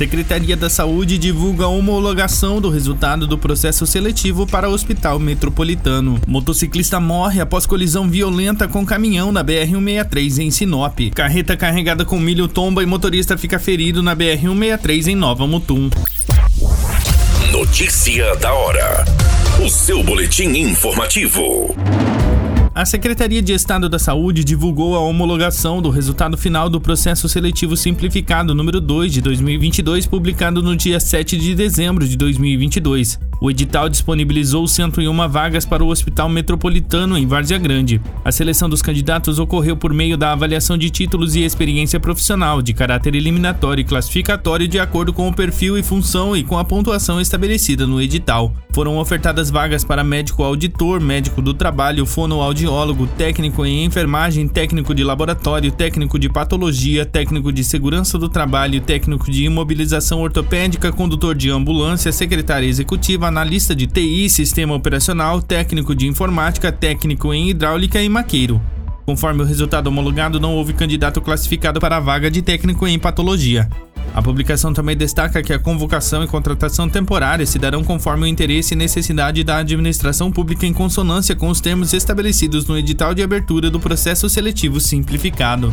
Secretaria da Saúde divulga a homologação do resultado do processo seletivo para o Hospital Metropolitano. Motociclista morre após colisão violenta com caminhão na BR-163 em Sinop. Carreta carregada com milho tomba e motorista fica ferido na BR-163 em Nova Mutum. Notícia da hora. O seu boletim informativo. A Secretaria de Estado da Saúde divulgou a homologação do resultado final do processo seletivo simplificado número 2 de 2022, publicado no dia 7 de dezembro de 2022. O edital disponibilizou 101 vagas para o Hospital Metropolitano em Várzea Grande. A seleção dos candidatos ocorreu por meio da avaliação de títulos e experiência profissional, de caráter eliminatório e classificatório de acordo com o perfil e função e com a pontuação estabelecida no edital. Foram ofertadas vagas para médico auditor, médico do trabalho, fonoaudiólogo, técnico em enfermagem, técnico de laboratório, técnico de patologia, técnico de segurança do trabalho, técnico de imobilização ortopédica, condutor de ambulância, secretária executiva, analista de TI, sistema operacional, técnico de informática, técnico em hidráulica e maqueiro. Conforme o resultado homologado, não houve candidato classificado para a vaga de técnico em patologia. A publicação também destaca que a convocação e contratação temporária se darão conforme o interesse e necessidade da administração pública em consonância com os termos estabelecidos no edital de abertura do processo seletivo simplificado.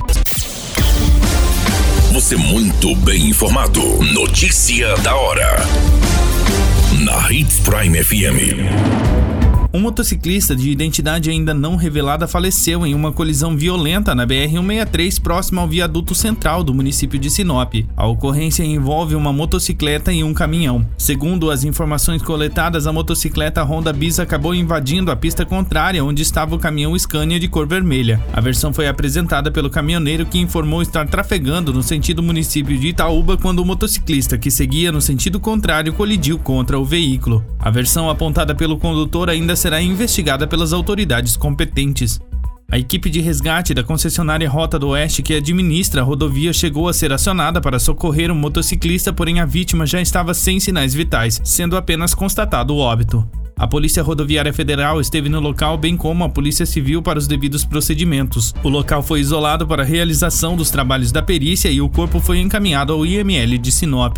Você muito bem informado. Notícia da hora na Hits Prime FM. Um motociclista de identidade ainda não revelada faleceu em uma colisão violenta na BR-163 próximo ao viaduto central do município de Sinop. A ocorrência envolve uma motocicleta e um caminhão. Segundo as informações coletadas, a motocicleta Honda Bis acabou invadindo a pista contrária onde estava o caminhão Scania de cor vermelha. A versão foi apresentada pelo caminhoneiro que informou estar trafegando no sentido município de Itaúba quando o motociclista que seguia no sentido contrário colidiu contra o veículo. A versão apontada pelo condutor ainda será investigada pelas autoridades competentes. A equipe de resgate da concessionária Rota do Oeste que administra a rodovia chegou a ser acionada para socorrer um motociclista, porém a vítima já estava sem sinais vitais, sendo apenas constatado o óbito. A Polícia Rodoviária Federal esteve no local, bem como a Polícia Civil para os devidos procedimentos. O local foi isolado para a realização dos trabalhos da perícia e o corpo foi encaminhado ao IML de Sinop.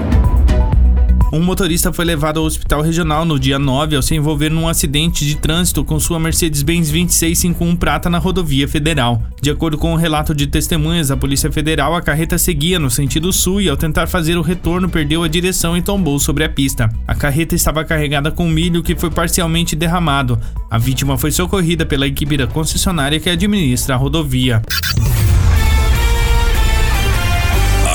Um motorista foi levado ao hospital regional no dia 9 ao se envolver num acidente de trânsito com sua Mercedes-Benz 2651 prata na rodovia federal. De acordo com o um relato de testemunhas da Polícia Federal, a carreta seguia no sentido sul e ao tentar fazer o retorno perdeu a direção e tombou sobre a pista. A carreta estava carregada com milho que foi parcialmente derramado. A vítima foi socorrida pela equipe da concessionária que administra a rodovia.